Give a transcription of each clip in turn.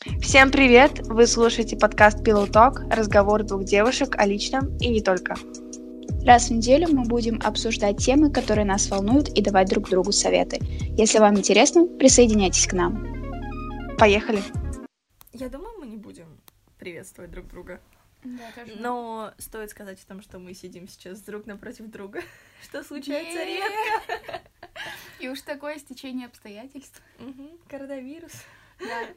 Всем привет! Вы слушаете подкаст Pillow Talk, разговор двух девушек о личном и не только. Раз в неделю мы будем обсуждать темы, которые нас волнуют, и давать друг другу советы. Если вам интересно, присоединяйтесь к нам. Поехали! Я думаю, мы не будем приветствовать друг друга. Да, тоже. Но стоит сказать о том, что мы сидим сейчас друг напротив друга, что случается редко. И уж такое стечение обстоятельств. Коронавирус. Да.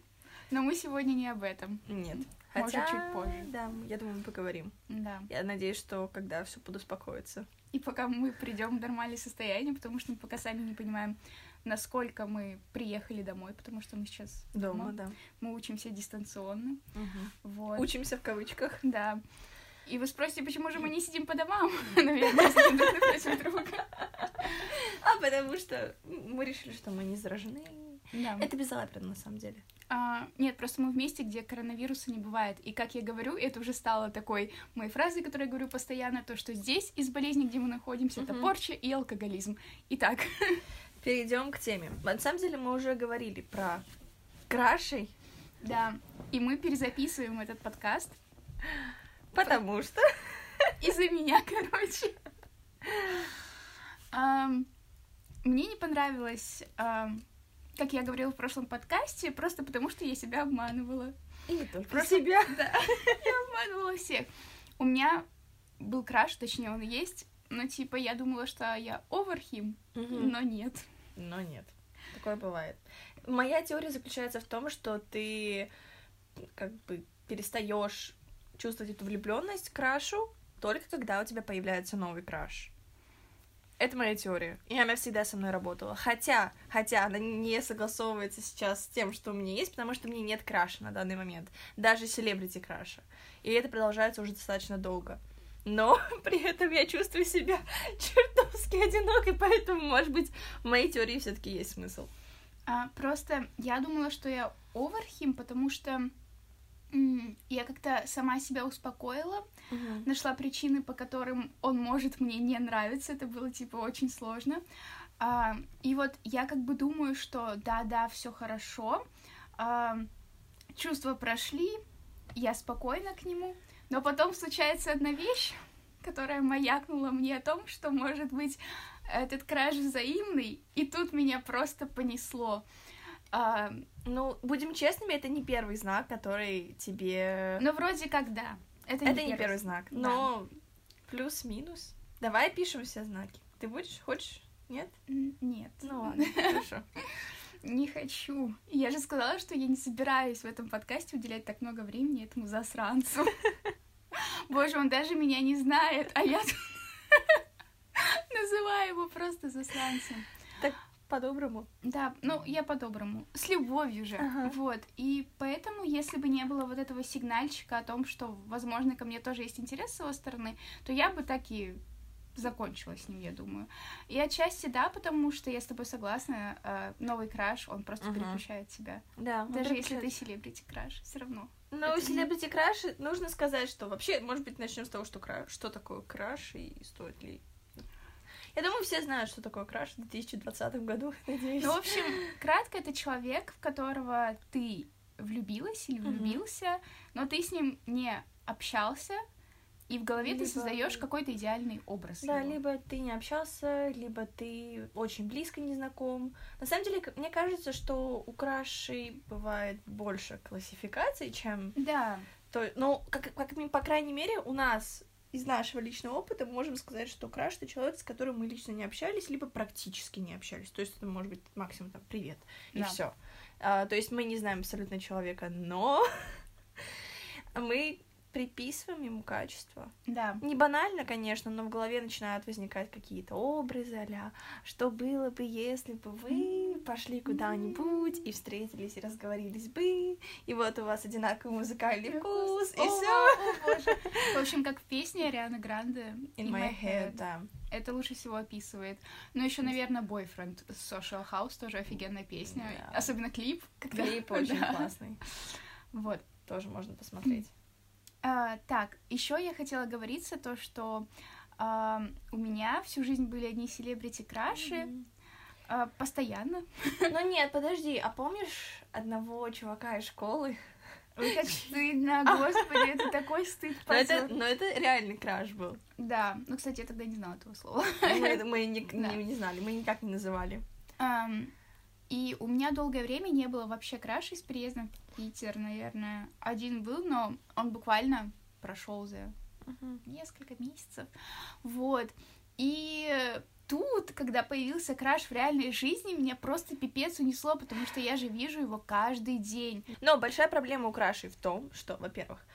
Но мы сегодня не об этом. Нет. Может, Хотя, чуть позже. Да, я думаю, мы поговорим. Да. Я надеюсь, что когда все подуспокоится. И пока мы придем в нормальное состояние, потому что мы пока сами не понимаем, насколько мы приехали домой, потому что мы сейчас Дома, да. Мы учимся дистанционно. Вот. Учимся в кавычках. Да. И вы спросите, почему же мы не сидим по домам? Наверное, сидим друг напротив друга. А потому что мы решили, что мы не заражены. Да. Это безалаберно, на самом деле. А, нет, просто мы в месте, где коронавируса не бывает. И как я говорю, это уже стало такой моей фразой, которую я говорю постоянно, то, что здесь из болезни, где мы находимся, это Мгм. порча и алкоголизм. Итак, Перейдем к теме. На самом деле мы уже говорили про крашей, да, и мы перезаписываем этот подкаст потому что... из-за меня, короче. Мне не понравилось, как я говорила в прошлом подкасте, просто потому что я себя обманывала. И не только Просто- себя. Да, я обманывала всех. У меня был краш, точнее, он есть, но типа я думала, что я оверхим, но нет. Но нет. Такое бывает. Моя теория заключается в том, что ты как бы перестаешь чувствовать эту влюбленность крашу только когда у тебя появляется новый краш. Это моя теория. И она всегда со мной работала. Хотя, хотя она не согласовывается сейчас с тем, что у меня есть, потому что мне нет краша на данный момент. Даже селебрити краша. И это продолжается уже достаточно долго. Но при этом я чувствую себя чертовски одинокой, поэтому, может быть, в моей теории все-таки есть смысл. А, просто я думала, что я оверхим, потому что я как-то сама себя успокоила, нашла причины, по которым он может мне не нравиться. Это было типа очень сложно. А, и вот я как бы думаю, что да-да, все хорошо. А, чувства прошли, я спокойна к нему. Но потом случается одна вещь, которая маякнула мне о том, что может быть этот краж взаимный, и тут меня просто понесло. А, Ну, будем честными, это не первый знак, который тебе... ну, вроде как да. Это, это не первый знак, Да. но плюс-минус. Давай пишем все знаки. Ты будешь? Хочешь? Нет? Нет. Ну ладно, хорошо. Не хочу. Я же сказала, что я не собираюсь в этом подкасте уделять так много времени этому засранцу. Боже, он даже меня не знает, а я называю его просто засранцем. По-доброму. Да, ну, я по-доброму. С любовью же. Ага. Вот. И поэтому, если бы не было вот этого сигнальчика о том, что, возможно, ко мне тоже есть интерес с его стороны, то я бы так и закончила с ним, я думаю. И отчасти да, потому что я с тобой согласна, э, новый краш, он просто Мгм. переключает тебя. Да. Даже если ты селебрити краш, все равно. Это не- селебрити краш, нужно сказать, что вообще, может быть, начнем с того, что краш, что такое краш и стоит ли... Я думаю, все знают, что такое краш в 2020 году, надеюсь. Ну, в общем, кратко, это человек, в которого ты влюбилась или влюбился, но ты с ним не общался, и в голове ты Либо- создаешь какой-то идеальный образ. Да, его. либо ты не общался, либо ты очень близко не знаком. На самом деле, мне кажется, что у крашей бывает больше классификаций, чем Да, то. Ну, как, как по крайней мере, у нас из нашего личного опыта мы можем сказать, что краш это человек, с которым мы лично не общались, либо практически не общались. То есть это может быть максимум там привет и Да. все. то есть мы не знаем абсолютно человека, но мы приписываем ему качество. да. Не банально, конечно, но в голове начинают возникать какие-то образы а что было бы, если бы вы пошли куда-нибудь и встретились и разговорились бы, и вот у вас одинаковый музыкальный вкус, и все. В общем, как в песне Арианы Гранде In my head, да. Это лучше всего описывает. Ну, еще, наверное, Boyfriend Social House тоже офигенная песня. Особенно клип. Клип очень классный. Вот. Тоже можно посмотреть. А, так, еще я хотела говориться то, что а, у меня всю жизнь были одни селебрити краши, А, постоянно. Ну нет, подожди, а помнишь одного чувака из школы? Ой, как стыдно, господи, это такой стыд, Но это, но это реальный краш был. Да, ну, кстати, я тогда не знала этого слова. Мы, это- мы не, Да. не- не знали, мы никак не называли. Ам, И у меня долгое время не было вообще крашей с приездом в Питер, наверное. Один был, но он буквально прошел за несколько месяцев. Вот. И тут, когда появился краш в реальной жизни, меня просто пипец унесло, потому что я же вижу его каждый день. Но большая проблема у крашей в том, что, во-первых,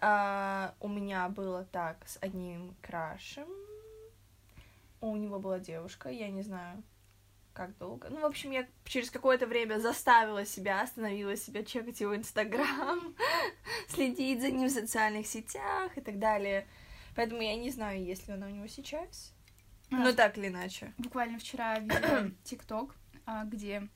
а, у меня было так с одним крашем. У него была девушка, я не знаю, как долго. Ну, в общем, я через какое-то время заставила себя, остановила себя чекать его инстаграм, следить за ним в социальных сетях и так далее. Поэтому я не знаю, есть ли она у него сейчас. Ну, так или иначе. Буквально вчера видела ТикТок, а, где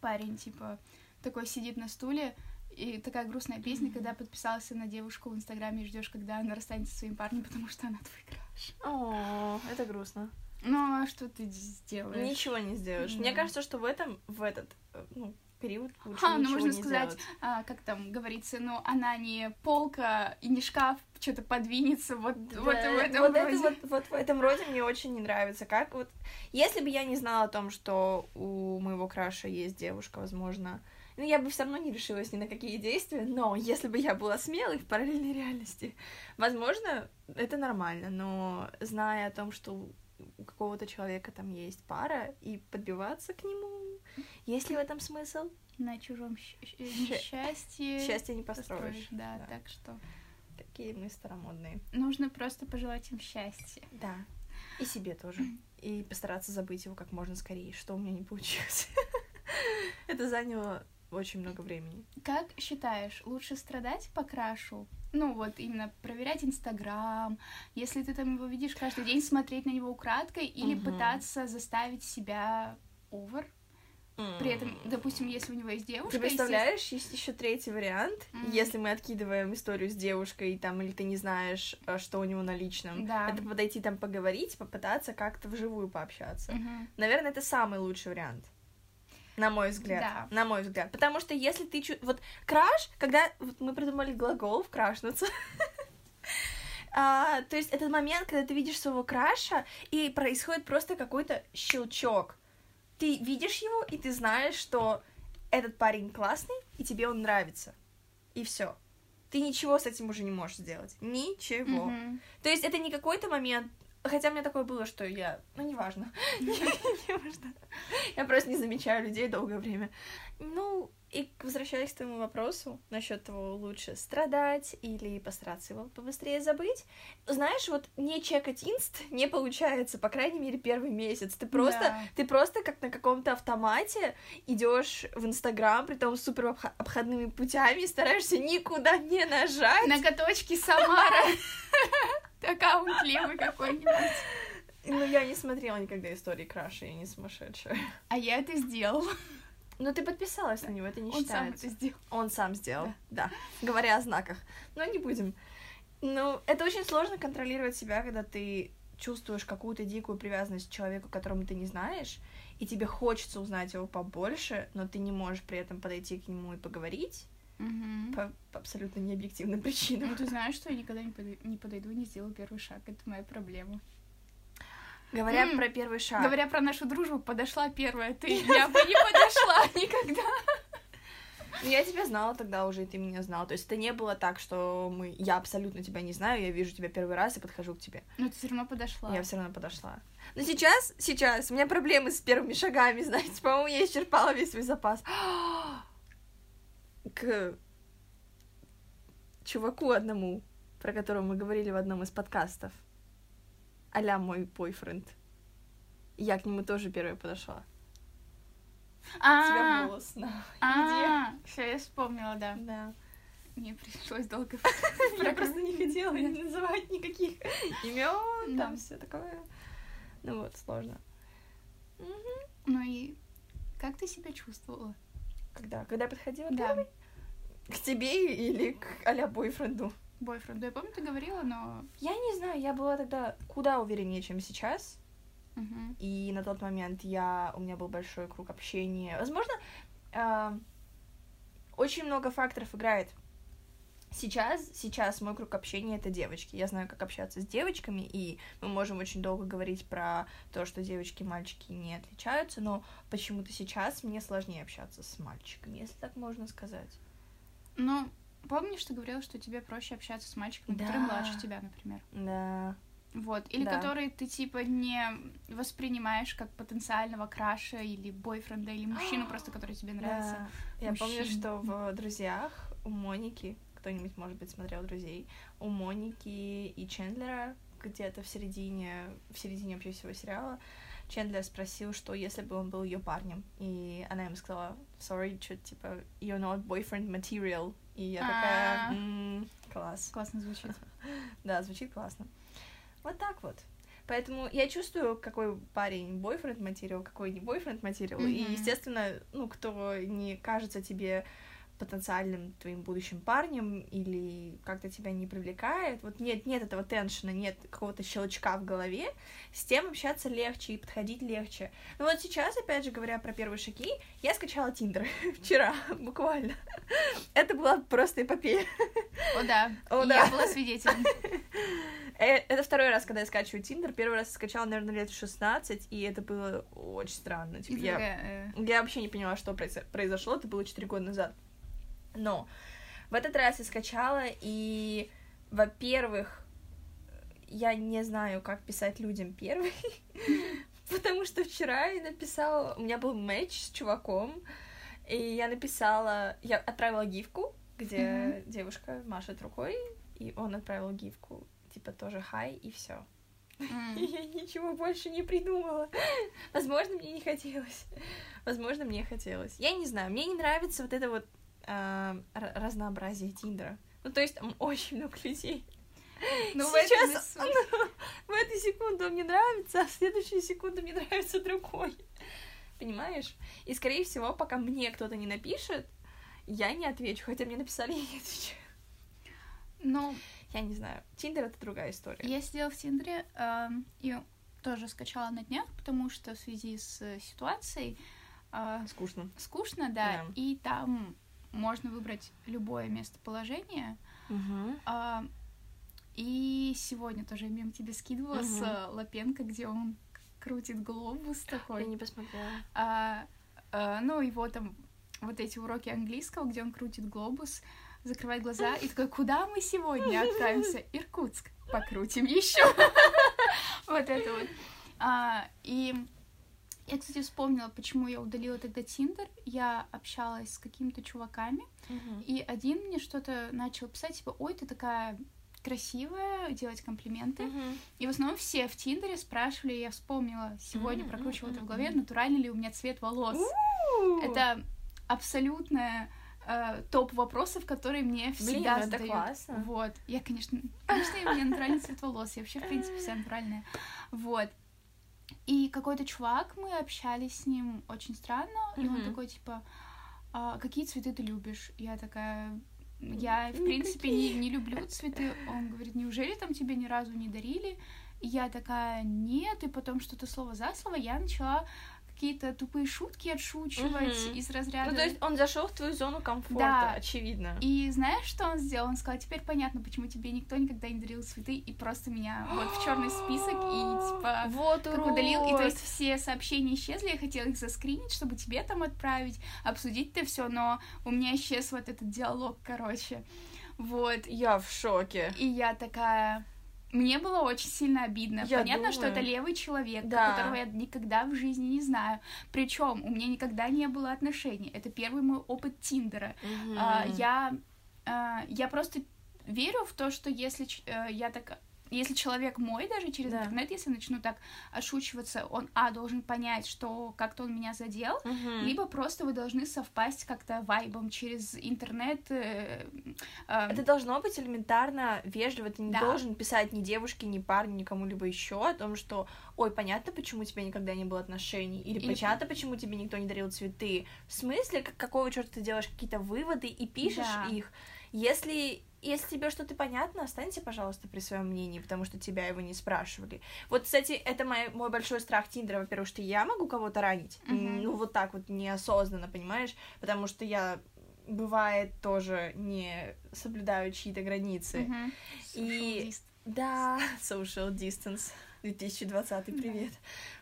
парень, типа, такой сидит на стуле, и такая грустная песня, когда подписался на девушку в Инстаграме и ждешь, когда она расстанется со своим парнем, потому что она твой краш. О, это грустно. Ну, а что ты сделаешь? Ничего не сделаешь. Да. Мне кажется, что в этом, в этот, э, ну, период лучше Ха, ну можно сказать, делать. а, как там говорится, ну, она не полка и не шкаф, что-то подвинется, вот, вот Да, в этом вот, это роде. вот, вот в этом роде мне очень не нравится. Как вот, если бы я не знала о том, что у моего краша есть девушка, возможно, ну, я бы все равно не решилась ни на какие действия, но если бы я была смелой в параллельной реальности, возможно, это нормально, но зная о том, что у какого-то человека там есть пара, и подбиваться к нему, есть ли в этом смысл? На чужом несчастье Счастье не построишь. Да, Да. так что Какие мы старомодные. нужно просто пожелать им счастья. Да. И себе тоже. И постараться забыть его как можно скорее, что у меня не получилось. Это заняло очень много времени. Как считаешь, лучше страдать по крашу? Ну, вот именно проверять Инстаграм, если ты там его видишь каждый день, смотреть на него украдкой, или Мгм. пытаться заставить себя овер. При этом, допустим, если у него есть девушка... Ты представляешь, есть еще третий вариант, Мгм. если мы откидываем историю с девушкой, там, или ты не знаешь, э, что у него на личном. Да. Это подойти там поговорить, попытаться как-то вживую пообщаться. Мгм. Наверное, это самый лучший вариант. На мой взгляд. Да. На мой взгляд. Потому что если ты... чу- Вот краш, когда... Вот мы придумали глагол вкрашнуться. А, то есть этот момент, когда ты видишь своего краша, и происходит просто какой-то щелчок. Ты видишь его, и ты знаешь, что этот парень классный, и тебе он нравится. И все. Ты ничего с этим уже не можешь сделать. Ничего. Мгм. То есть это не какой-то момент, хотя у меня такое было, что я, ну неважно, неважно, я просто не замечаю людей долгое время. Ну и возвращаясь к твоему вопросу насчет того, лучше страдать или постараться его побыстрее забыть, знаешь, вот не чекать инст не получается, по крайней мере первый месяц. Ты просто, Да. ты просто как на каком-то автомате идешь в Инстаграм, при том супер обходными путями, и стараешься никуда не нажать. Ноготочки Самара. Аккаунт левый какой-нибудь. Ну, я не смотрела никогда истории Краша, я не сумасшедшая. А я это сделала. Но ты подписалась на него, это не Он сам считается. это сделал. Он сам сделал, да. Говоря о знаках. Но не будем. Ну, это очень сложно контролировать себя, когда ты чувствуешь какую-то дикую привязанность к человеку, которому ты не знаешь, и тебе хочется узнать его побольше, но ты не можешь при этом подойти к нему и поговорить Мгм. по, по абсолютно необъективным причинам. Ну, ты знаешь, что я никогда не подой- не подойду и не сделаю первый шаг. Это моя проблема. Говоря М, про первый шаг. Говоря про нашу дружбу, подошла первая ты. Я бы не подошла никогда. Ну, Я тебя знала тогда уже, и ты меня знал. То есть это не было так, что мы... я абсолютно тебя не знаю, я вижу тебя первый раз и подхожу к тебе. Но ты все равно подошла. Я все равно подошла. Но сейчас, сейчас, у меня проблемы с первыми шагами, знаете, по-моему, я исчерпала весь свой запас. К чуваку одному, про которого мы говорили в одном из подкастов. Аля мой бойфренд. Я к нему тоже первая подошла. Тебя А, волос на а, все, я вспомнила, да. Да. Мне пришлось долго. Я просто не хотела называть никаких имен, там все такое. Ну вот, сложно. Ну и как ты себя чувствовала? Когда? Когда я подходила Да. К тебе или к а-ля бойфренду? Бойфренду. Я помню, ты говорила, но... Я не знаю, я была тогда куда увереннее, чем сейчас. Мгм. и на тот момент я, у меня был большой круг общения. Возможно, а, очень много факторов играет. Сейчас, сейчас мой круг общения это девочки. Я знаю, как общаться с девочками, и мы можем очень долго говорить про то, что девочки и мальчики не отличаются, но почему-то сейчас мне сложнее общаться с мальчиками, если так можно сказать. Ну, помнишь, ты говорила, что тебе проще общаться с мальчиками, которые Да. младше тебя, например? Да. Вот. Или Да. которые ты, типа, не воспринимаешь как потенциального краша или бойфренда, или мужчину просто, который тебе нравится. Да. Я помню, что в друзьях у Моники, кто-нибудь, может быть, смотрел друзей, у Моники и Чендлера где-то в середине, в середине вообще всего сериала, Чендлер спросил, что если бы он был ее парнем, и она ему сказала, sorry, что типа, you're not boyfriend material, и я такая, А. «М, класс. Классно звучит. Да, звучит классно. Вот так вот. Поэтому я чувствую, какой парень бойфренд материал, какой не бойфренд материал. И, естественно, ну, кто не кажется тебе потенциальным твоим будущим парнем или как-то тебя не привлекает, вот нет, нет этого теншена, нет какого-то щелчка в голове, с тем общаться легче и подходить легче. Ну вот сейчас, опять же, говоря про первые шаги, я скачала Тиндер вчера, буквально. Это была просто эпопея. О, да. О, да. Я была свидетелем. Э, Это второй раз, когда я скачиваю Тиндер. Первый раз я скачала, наверное, лет в 16, и это было очень странно. Типа, я, э, я вообще не поняла, что произо- произошло. Это было 4 года назад. Но в этот раз я скачала, и, во-первых, я не знаю, как писать людям первый, потому что вчера я написала... У меня был матч с чуваком, и я написала... Я отправила гифку, где девушка машет рукой, и он отправил гифку, типа тоже хай, и все. м. И я ничего больше не придумала. Возможно, мне не хотелось. Возможно, мне хотелось. Я не знаю, мне не нравится вот это вот а, разнообразие Тиндера. Ну, то есть там очень много людей. Ну, в Сейчас и суть. в эту секунду мне нравится, а в следующую секунду мне нравится другой. Понимаешь? И, скорее всего, пока мне кто-то не напишет, я не отвечу. Хотя мне написали, я не отвечаю. Ну, Я не знаю. Тиндер — это другая история. я сидела в Тиндере эм, и тоже скачала на днях, потому что в связи с э, ситуацией э, Скучно. скучно, да, Да. и там можно выбрать любое местоположение. А, и сегодня тоже я мем тебе скидывала с Мгм. э, Лапенко, где он крутит глобус Я такой. не посмотрела. А, а, ну, его там вот эти уроки английского, где он крутит глобус, закрывает глаза и такой, куда мы сегодня отправимся? Иркутск. Покрутим еще. Вот это вот. А, И я, кстати, вспомнила, почему я удалила тогда Тиндер. Я общалась с какими-то чуваками, и один мне что-то начал писать, типа, ой, ты такая красивая, делать комплименты. И в основном все в Тиндере спрашивали, я вспомнила, сегодня Мгм, прокручивала это в голове, натуральный ли у меня цвет волос. У-у-у. Это абсолютно э, топ вопросов, которые мне Блин, всегда это задают. классно. Вот. Я, конечно, конечно, у меня натуральный цвет волос. Я вообще, в принципе, вся натуральная. Вот. И какой-то чувак, мы общались с ним очень странно, и он такой, типа, «А какие цветы ты любишь? Я такая, я, в Никакие. принципе, не, не люблю цветы. Он говорит, неужели там тебе ни разу не дарили? И я такая, нет, и потом что-то слово за слово я начала какие-то тупые шутки отшучивать Мгм. из разряда... Ну, то есть он зашел в твою зону комфорта, Да. очевидно. И знаешь, что он сделал? Он сказал, теперь понятно, почему тебе никто никогда не дарил цветы, и просто меня вот в черный список, и типа вот как урод. удалил, и то есть все сообщения исчезли, я хотела их заскринить, чтобы тебе там отправить, обсудить это все, но у меня исчез вот этот диалог, короче. Вот. Я в шоке. И я такая... Мне было очень сильно обидно. Я Понятно, что думаю. это левый человек, Да. которого я никогда в жизни не знаю. Причем у меня никогда не было отношений. Это первый мой опыт Тиндера. А, Мгм. я, а, я просто верю в то, что если э, я так если человек мой даже через Да. интернет, если начну так отшучиваться, он, а, должен понять, что как-то он меня задел, Мгм. либо просто вы должны совпасть как-то вайбом через интернет. э, э, Это должно быть элементарно вежливо. Ты не Да. должен писать ни девушке, ни парню, ни кому-либо еще о том, что ой, понятно, почему у тебя никогда не было отношений, или, Или- понятно, почему тебе никто не дарил цветы. В смысле, как- какого черта ты делаешь какие-то выводы и пишешь Да. их? Если если тебе что-то понятно, останься, пожалуйста, при своем мнении, потому что тебя его не спрашивали. Вот, кстати, это мой, мой большой страх Тиндера, во-первых, что я могу кого-то ранить, Мгм. ну, вот так вот неосознанно, понимаешь, потому что я, бывает, тоже не соблюдаю чьи-то границы. Мгм. И- Да, social distance. 2020, привет.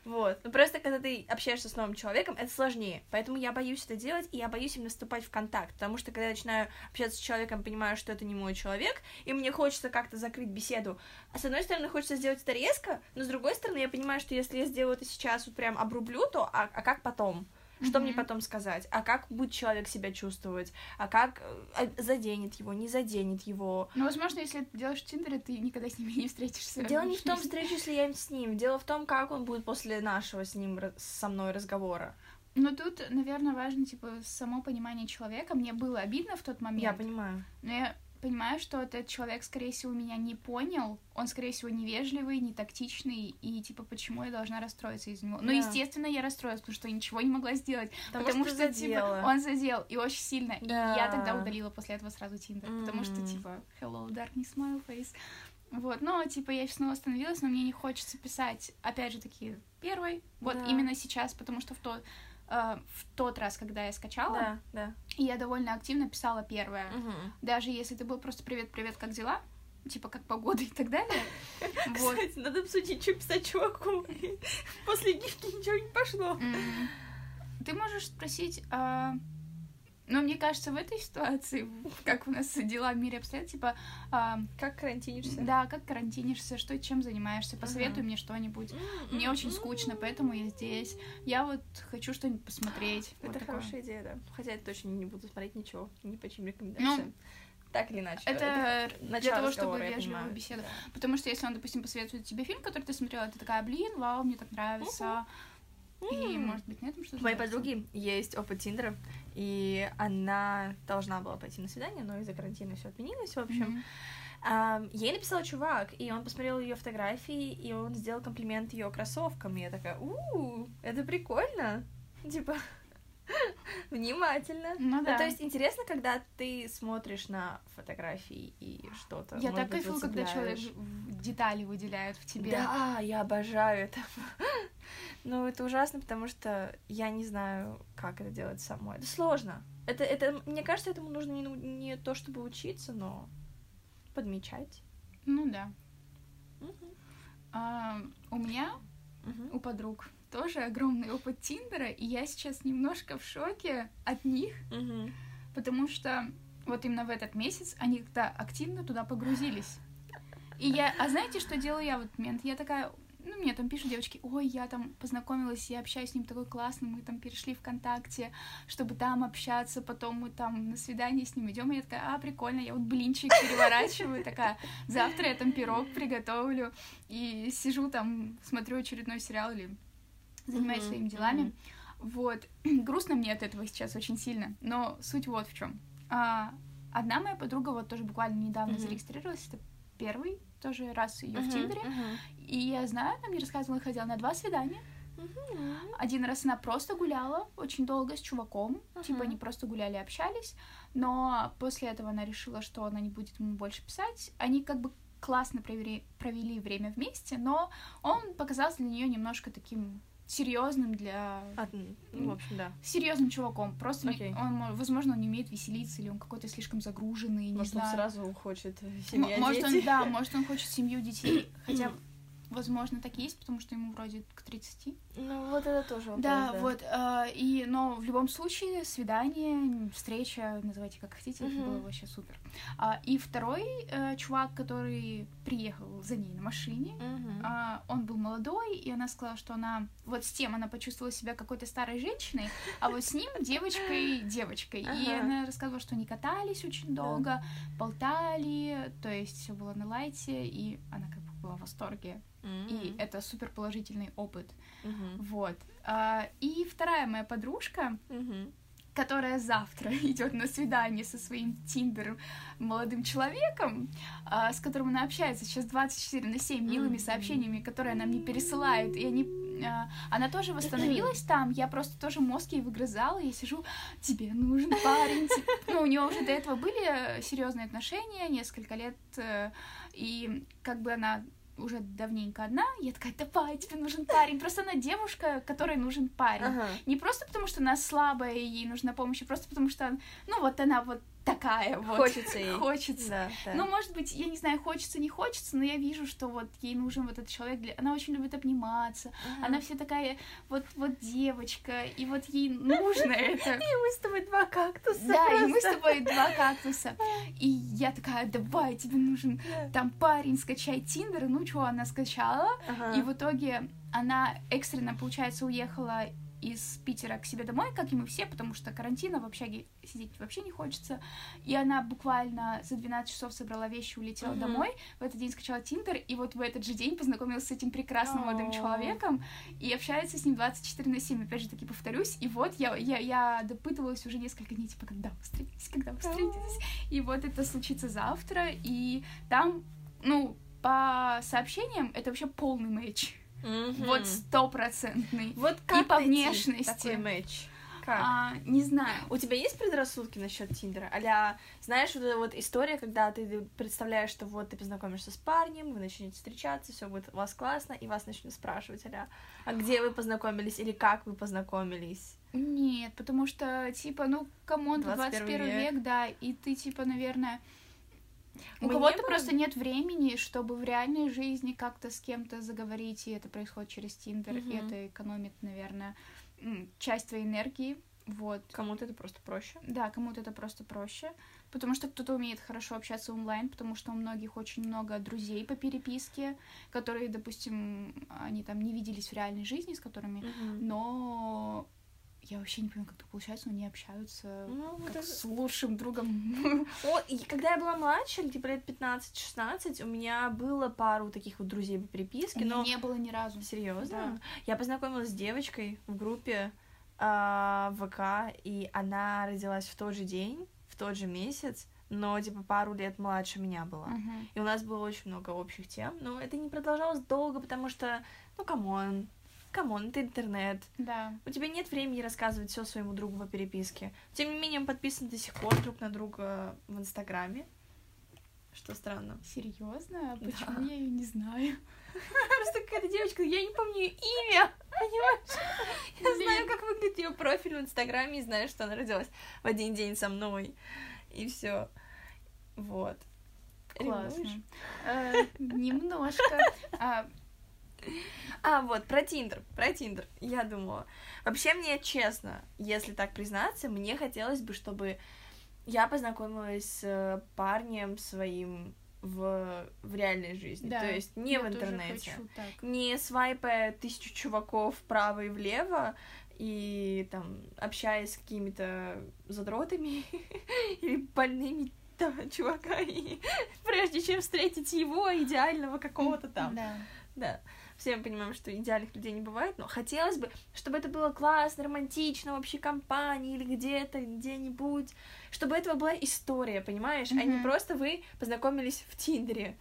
Вот. Ну просто когда ты общаешься с новым человеком, это сложнее. Поэтому я боюсь это делать, и я боюсь именно вступать в контакт. Потому что когда я начинаю общаться с человеком, понимаю, что это не мой человек, и мне хочется как-то закрыть беседу. А с одной стороны, хочется сделать это резко, но с другой стороны, я понимаю, что если я сделаю это сейчас, вот прям обрублю, то а, а как потом? Что мне Мгм. потом сказать? А как будет человек себя чувствовать? А как э, а заденет его, не заденет его? Ну, возможно, если ты делаешь в Тиндере, ты никогда с ними не встретишься. Дело не в том, встречусь ли я с ним, дело в том, как он будет после нашего с ним со мной разговора. Но тут, наверное, важно, типа, само понимание человека. Мне было обидно в тот момент. Я понимаю. Но я понимаю, что этот человек, скорее всего, меня не понял. Он, скорее всего, невежливый, не тактичный. И, типа, почему я должна расстроиться из него? Ну, Да. естественно, я расстроилась, потому что я ничего не могла сделать. Потому, Потому, что, что, задела. типа, он задел, и очень сильно. И Да. я тогда удалила после этого сразу Тиндер. Потому что, типа, hello, darkness, my face. Вот, но, типа, я снова остановилась, но мне не хочется писать, опять же, таки, первой. Вот Да. именно сейчас, потому что в тот, э, в тот раз, когда я скачала, Да, да. я довольно активно писала первое. Мгм. Даже если это был просто привет-привет, как дела? Типа, как погода и так далее. Вот. Кстати, надо обсудить, что писать чуваку. После гифки ничего не пошло. Ты можешь спросить, а, ну, мне кажется, в этой ситуации, как у нас дела в мире обстоят, типа, а, Как карантинишься? да, как карантинишься, что чем занимаешься, посоветуй Ага. мне что-нибудь. Мне очень скучно, поэтому я здесь. Я вот хочу что-нибудь посмотреть. вот Это такое. хорошая идея, да. Хотя я точно не буду смотреть ничего, ни по чьим рекомендациям. так или иначе. Ну, Это для того, чтобы вежливую беседу. Потому что если он, допустим, посоветует тебе фильм, который ты смотрела, ты такая, блин, вау, мне так нравится. И, может быть, на этом что-то моей подруги есть опыт Тиндера, и она должна была пойти на свидание, но из-за карантина все отменилось, в общем. Ам, ей написал чувак, и он посмотрел ее фотографии, и он сделал комплимент ее кроссовкам. И я такая, у это прикольно. Типа, внимательно. Ну да. Ну, то есть интересно, когда ты смотришь на фотографии и что-то. Я так кайфую, когда человек детали выделяет в тебе. Да, я обожаю это. Ну, это ужасно, потому что я не знаю, как это делать самой. Это сложно. Это, это, мне кажется, этому нужно не, не то, чтобы учиться, но подмечать. Ну да. Мгм. А, у меня, Мгм. у подруг, тоже огромный опыт Тиндера, и я сейчас немножко в шоке от них, Мгм. потому что вот именно в этот месяц они как-то активно туда погрузились. И я, а знаете, что делаю я в этот момент? Я такая, ну, мне там пишут девочки, ой, я там познакомилась, я общаюсь с ним такой классный, мы там перешли ВКонтакте, чтобы там общаться, потом мы там на свидание с ним идем, и я такая, а, прикольно, я вот блинчик переворачиваю, такая, завтра я там пирог приготовлю, и сижу там, смотрю очередной сериал или занимаюсь Мгм, своими делами. мгм. Вот. Грустно мне от этого сейчас очень сильно, но суть вот в чем. одна моя подруга вот тоже буквально недавно Мгм. зарегистрировалась, это первый тоже раз ее в Мгм, Тиндере, мгм. и я знаю, она мне рассказывала, ходила на два свидания. Мгм. Один раз она просто гуляла очень долго с чуваком, типа Мгм. они просто гуляли, общались, но после этого она решила, что она не будет ему больше писать. Они как бы классно провели, провели время вместе, но он показался для нее немножко таким серьезным для А, ну, в общем, да. серьезным чуваком. Просто не- Окей. он, мо- возможно, он не умеет веселиться, или он какой-то слишком загруженный, не Может, он знаю. сразу хочет М- семья, может, дети. он, да, может, он хочет семью, детей, хотя, возможно, так и есть, потому что ему вроде к 30. Ну, вот это тоже вопрос, Да, вот, э, и, но в любом случае, свидание, встреча, называйте как хотите, это Мгм. было вообще супер. А, и второй э, чувак, который приехал за ней на машине, Мгм. а, он был молодой, и она сказала, что она вот с тем она почувствовала себя какой-то старой женщиной, а вот с ним девочкой девочкой. И Ага. она рассказывала, что они катались очень Да. долго, болтали, то есть все было на лайте, и она как была в восторге. И М. это супер положительный опыт. Мгм. Вот. А, и вторая моя подружка, Мгм. которая завтра идет на свидание со своим тиндером молодым человеком, а, с которым она общается сейчас 24 на 7 милыми сообщениями, которые она мне пересылает, и они она тоже восстановилась там, я просто тоже мозг ей выгрызала, я сижу, тебе нужен парень. Ну, у нее уже до этого были серьезные отношения, несколько лет, э, и как бы она уже давненько одна, я такая, давай, тебе нужен парень. Просто она девушка, которой нужен парень. Ага. Не просто потому, что она слабая и ей нужна помощь, а просто потому, что, ну, вот она вот такая вот. Хочется ей. Хочется. Да, да. Ну, может быть, я не знаю, хочется, не хочется, но я вижу, что вот ей нужен вот этот человек. Для... Она очень любит обниматься. Ага. Она вся такая вот, вот девочка, и вот ей нужно это. И мы с тобой два кактуса. Да, и мы с тобой два кактуса. И я такая, давай, тебе нужен там парень, скачай Тиндер. Ну, что, она скачала. И в итоге она экстренно, получается, уехала из Питера к себе домой, как и мы все, потому что карантина в общаге сидеть вообще не хочется. И она буквально за 12 часов собрала вещи, улетела uh-huh. домой. В этот день скачала Тиндер, и вот в этот же день познакомилась с этим прекрасным oh. молодым человеком и общается с ним 24 на 7. Опять же таки повторюсь. И вот я, я, я допытывалась уже несколько дней, типа, когда вы встретитесь, когда вы встретитесь. Oh. И вот это случится завтра, и там, ну, по сообщениям, это вообще полный match. Mm-hmm. Вот стопроцентный. Вот как И по внешности. Такой матч. Как? А, не знаю. У тебя есть предрассудки насчет Тиндера? А-ля, знаешь, вот эта вот история, когда ты представляешь, что вот ты познакомишься с парнем, вы начнете встречаться, все будет у вас классно, и вас начнут спрашивать, а-ля, а где вы познакомились или как вы познакомились? Нет, потому что, типа, ну, come on, 21, 21 век. век, да, и ты, типа, наверное, у кого-то было... просто нет времени, чтобы в реальной жизни как-то с кем-то заговорить, и это происходит через Тиндер, угу. и это экономит, наверное, часть твоей энергии. Вот. Кому-то это просто проще. Да, кому-то это просто проще. Потому что кто-то умеет хорошо общаться онлайн, потому что у многих очень много друзей по переписке, которые, допустим, они там не виделись в реальной жизни с которыми, uh но я вообще не понимаю, как так получается, они общаются ну, как это... с лучшим другом. О, и когда я была младше, типа лет 15-16, у меня было пару таких вот друзей по переписке, но... не было ни разу. Серьезно? Да. Я познакомилась с девочкой в группе э, ВК, и она родилась в тот же день, в тот же месяц, но, типа, пару лет младше меня была. Uh-huh. И у нас было очень много общих тем, но это не продолжалось долго, потому что, ну, come on, come on, это интернет. Да. У тебя нет времени рассказывать все своему другу по переписке. Тем не менее, мы подписаны до сих пор друг на друга в Инстаграме. Что странно. Серьезно? Почему да. я ее не знаю? Просто какая-то девочка, я не помню ее имя. Понимаешь? Я знаю, как выглядит ее профиль в Инстаграме и знаю, что она родилась в один день со мной. И все. Вот. Классно. Э, немножко. А, а, вот, про Тиндер, про Тиндер, я думала. Вообще, мне честно, если так признаться, мне хотелось бы, чтобы я познакомилась с парнем своим в, в реальной жизни. Да, То есть не в интернете. Не свайпая тысячу чуваков вправо и влево и там общаясь с какими-то задротами или больными да, чуваками, прежде чем встретить его идеального какого-то там. Да. Да все мы понимаем, что идеальных людей не бывает, но хотелось бы, чтобы это было классно, романтично, в общей компании или где-то, где-нибудь, чтобы этого была история, понимаешь, mm-hmm. а не просто вы познакомились в Тиндере.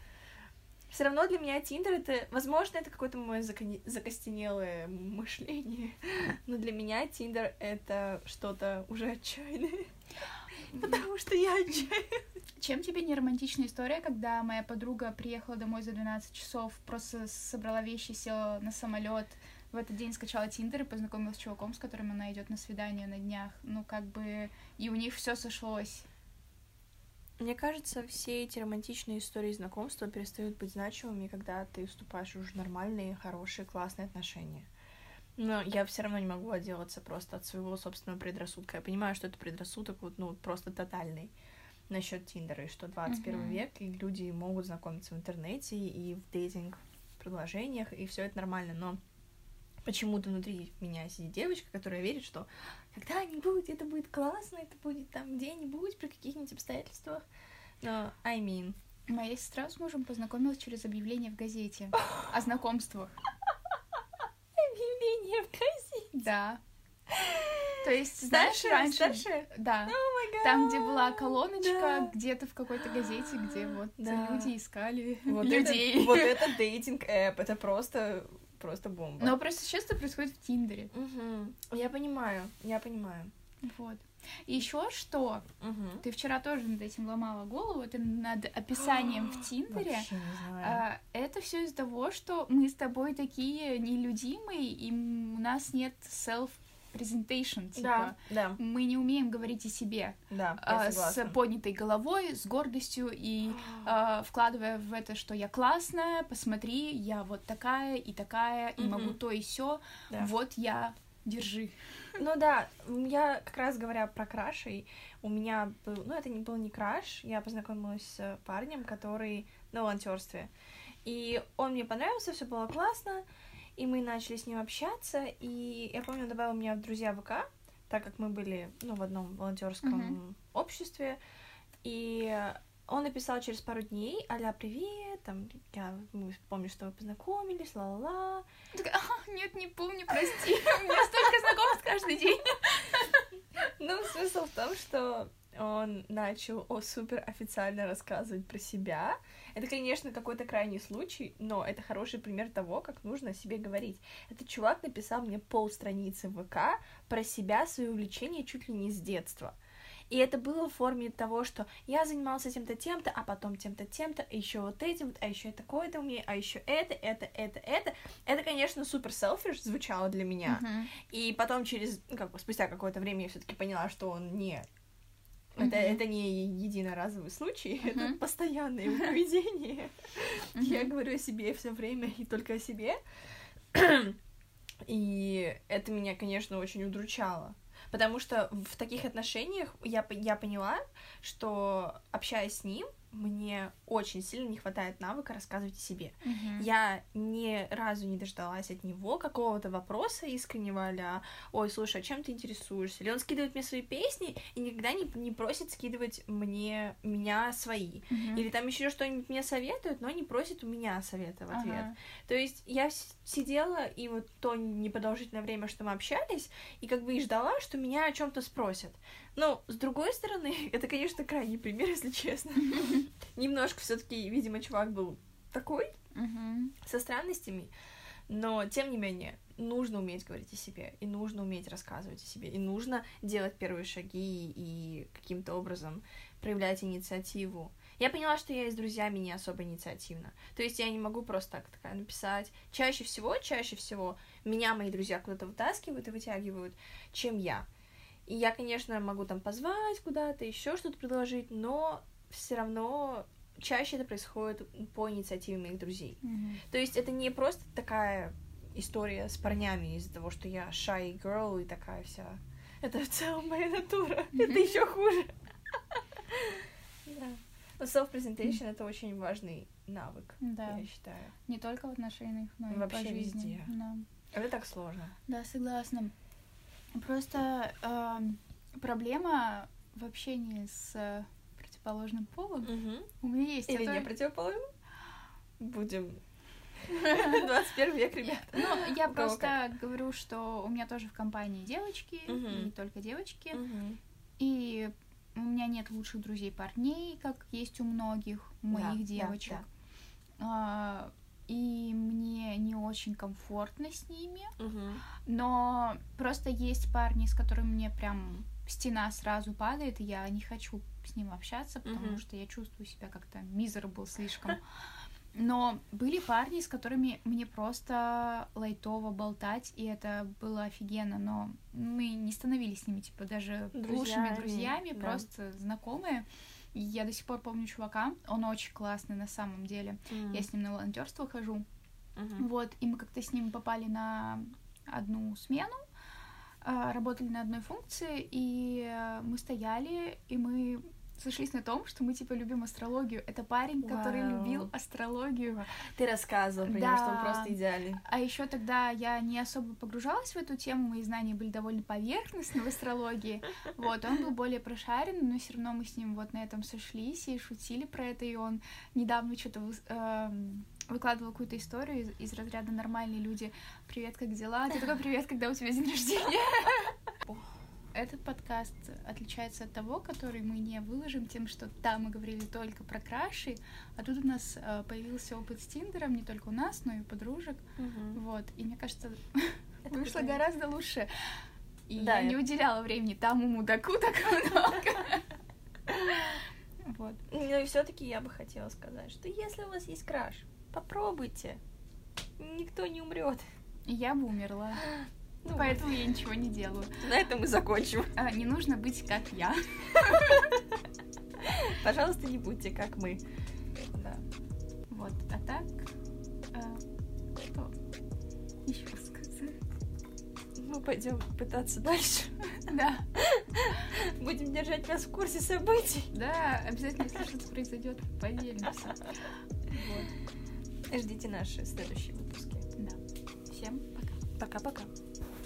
Все равно для меня Тиндер это, возможно, это какое-то мое закон... закостенелое мышление, но для меня Тиндер это что-то уже отчаянное. Потому что я отчаянная. Чем тебе не романтичная история, когда моя подруга приехала домой за 12 часов, просто собрала вещи, села на самолет, в этот день скачала Тиндер и познакомилась с чуваком, с которым она идет на свидание на днях. Ну, как бы, и у них все сошлось. Мне кажется, все эти романтичные истории знакомства перестают быть значимыми, когда ты вступаешь уже в нормальные, хорошие, классные отношения. Но я все равно не могу отделаться просто от своего собственного предрассудка. Я понимаю, что это предрассудок вот, ну, просто тотальный насчет Тиндера, и что 21 uh-huh. век, и люди могут знакомиться в интернете и в дейтинг приложениях, и все это нормально, но почему-то внутри меня сидит девочка, которая верит, что когда-нибудь это будет классно, это будет там где-нибудь при каких-нибудь обстоятельствах. Но I mean. Моя сестра с мужем познакомилась через объявление в газете о знакомствах газете. Да. То есть, знаешь, Старше? раньше... Старше? Да. Май Там, где была колоночка, Да. где-то в какой-то газете, где вот Да. люди искали Вот людей. Это, вот это дейтинг-эп, это просто, просто бомба. Но просто сейчас это происходит в Тиндере. Мгм. Я понимаю, я понимаю. Вот. И еще что? Мгм. Ты вчера тоже над этим ломала голову, это над описанием в Тиндере. Не знаю. А, это все из-за того, что мы с тобой такие нелюдимые, и у нас нет self-presentation, типа. да, да, Мы не умеем говорить о себе да, а, с поднятой головой, с гордостью и а, вкладывая в это, что я классная, посмотри, я вот такая и такая, и Мгм. могу то и все. Да. Вот я, держи. Ну да, я как раз говоря про крашей, у меня был, ну это не был не краш, я познакомилась с парнем, который на волонтерстве, и он мне понравился, все было классно, и мы начали с ним общаться, и я помню, он добавил меня в друзья ВК, так как мы были, ну, в одном волонтерском Мгм. обществе, и он написал через пару дней, аля, привет, там, я мы помню, что вы познакомились, ла-ла-ла, Такая, «А, нет, не помню, прости, у меня столько знакомств каждый день. Ну, смысл в том, что он начал о, супер официально рассказывать про себя. Это, конечно, какой-то крайний случай, но это хороший пример того, как нужно о себе говорить. Этот чувак написал мне полстраницы в ВК про себя, свои увлечения чуть ли не с детства. И это было в форме того, что я занимался тем-то, тем-то, а потом тем-то, тем-то, а еще вот этим, вот, а еще такое-то умею, а еще это, это, это, это. Это, конечно, супер селфиш звучало для меня. Мгм. И потом через, ну, как бы спустя какое-то время я все-таки поняла, что он не это, Мгм. это не единоразовый случай, это Мгм. постоянное его поведение. Я Мгм. говорю о себе все время и только о себе. И это меня, конечно, очень удручало. Потому что в таких отношениях я, я поняла, что общаясь с ним, мне очень сильно не хватает навыка рассказывать о себе. Мгм. Я ни разу не дождалась от него какого-то вопроса искреннего а «Ой, слушай, а чем ты интересуешься?» Или он скидывает мне свои песни и никогда не, не просит скидывать мне, меня свои. Мгм. Или там еще что-нибудь мне советует, но не просит у меня совета в ответ. Ага. То есть я сидела и вот то непродолжительное время, что мы общались, и как бы и ждала, что меня о чем-то спросят. Но с другой стороны, это, конечно, крайний пример, если честно. Немножко все-таки, видимо, чувак был такой, со странностями, но тем не менее нужно уметь говорить о себе, и нужно уметь рассказывать о себе, и нужно делать первые шаги и каким-то образом проявлять инициативу. Я поняла, что я и с друзьями не особо инициативна. То есть я не могу просто так такая написать. Чаще всего, чаще всего меня мои друзья куда-то вытаскивают и вытягивают, чем я. И я, конечно, могу там позвать куда-то, еще что-то предложить, но все равно чаще это происходит по инициативе моих друзей. Мгм. То есть это не просто такая история с парнями из-за того, что я shy girl и такая вся. Это в целом моя натура. Это еще хуже. Да. Но self-presentation это очень важный навык, Да. я считаю. Не только в отношениях, но и Вообще по жизни. везде. Да. Это так сложно. Да, согласна. Просто эм, проблема в общении с э, противоположным полом у меня есть. Или а то- не противоположно? Будем. 21 век, ребят. Ну, я просто говорю, что у меня тоже в компании девочки, и не только девочки. И у меня нет лучших друзей парней, как есть у многих моих девочек. И мне не очень комфортно с ними. Мгм. Но просто есть парни, с которыми мне прям стена сразу падает, и я не хочу с ним общаться, потому Мгм. что я чувствую себя как-то мизерабл слишком. Но были парни, с которыми мне просто лайтово болтать, и это было офигенно, но мы не становились с ними, типа, даже лучшими Друзьями, друзьями, да. просто знакомые. Я до сих пор помню чувака, он очень классный на самом деле. Я с ним на волонтерство хожу. Мгм. Вот, и мы как-то с ним попали на одну смену, а, работали на одной функции, и э, мы стояли, и мы сошлись на том, что мы, типа, любим астрологию. Это парень, который Вау. любил астрологию. Ты рассказывала про него, что он Да. просто идеальный. А еще тогда я не особо погружалась в эту тему, мои знания были довольно поверхностны в астрологии. Вот, он был более прошарен, но все равно мы с ним вот на этом сошлись и шутили про это, и он недавно что-то выкладывал какую-то историю из, из разряда «Нормальные люди, привет, как дела?» Ты такой «Привет, когда у тебя день рождения?» этот подкаст отличается от того, который мы не выложим тем, что там мы говорили только про краши, а тут у нас э, появился опыт с Тиндером, не только у нас, но и у подружек. Мгм. Вот. И мне кажется, Это вышло круто. гораздо лучше. И Да, я не я- уделяла времени тому мудаку так много. Вот. Ну и все-таки я бы хотела сказать, что если у вас есть краш, попробуйте. Никто не умрет. Я бы умерла. Ну, Поэтому я ничего не делаю. на этом мы закончим. А, Не нужно быть как я. Пожалуйста, не будьте как мы. Да. Вот. А так, а, что еще сказать? Мы пойдем пытаться дальше. Да, Будем держать вас в курсе событий. да, обязательно, если что-то произойдет, поделимся. Вот, Ждите наши следующие выпуски. да. Всем пока. Пока-пока.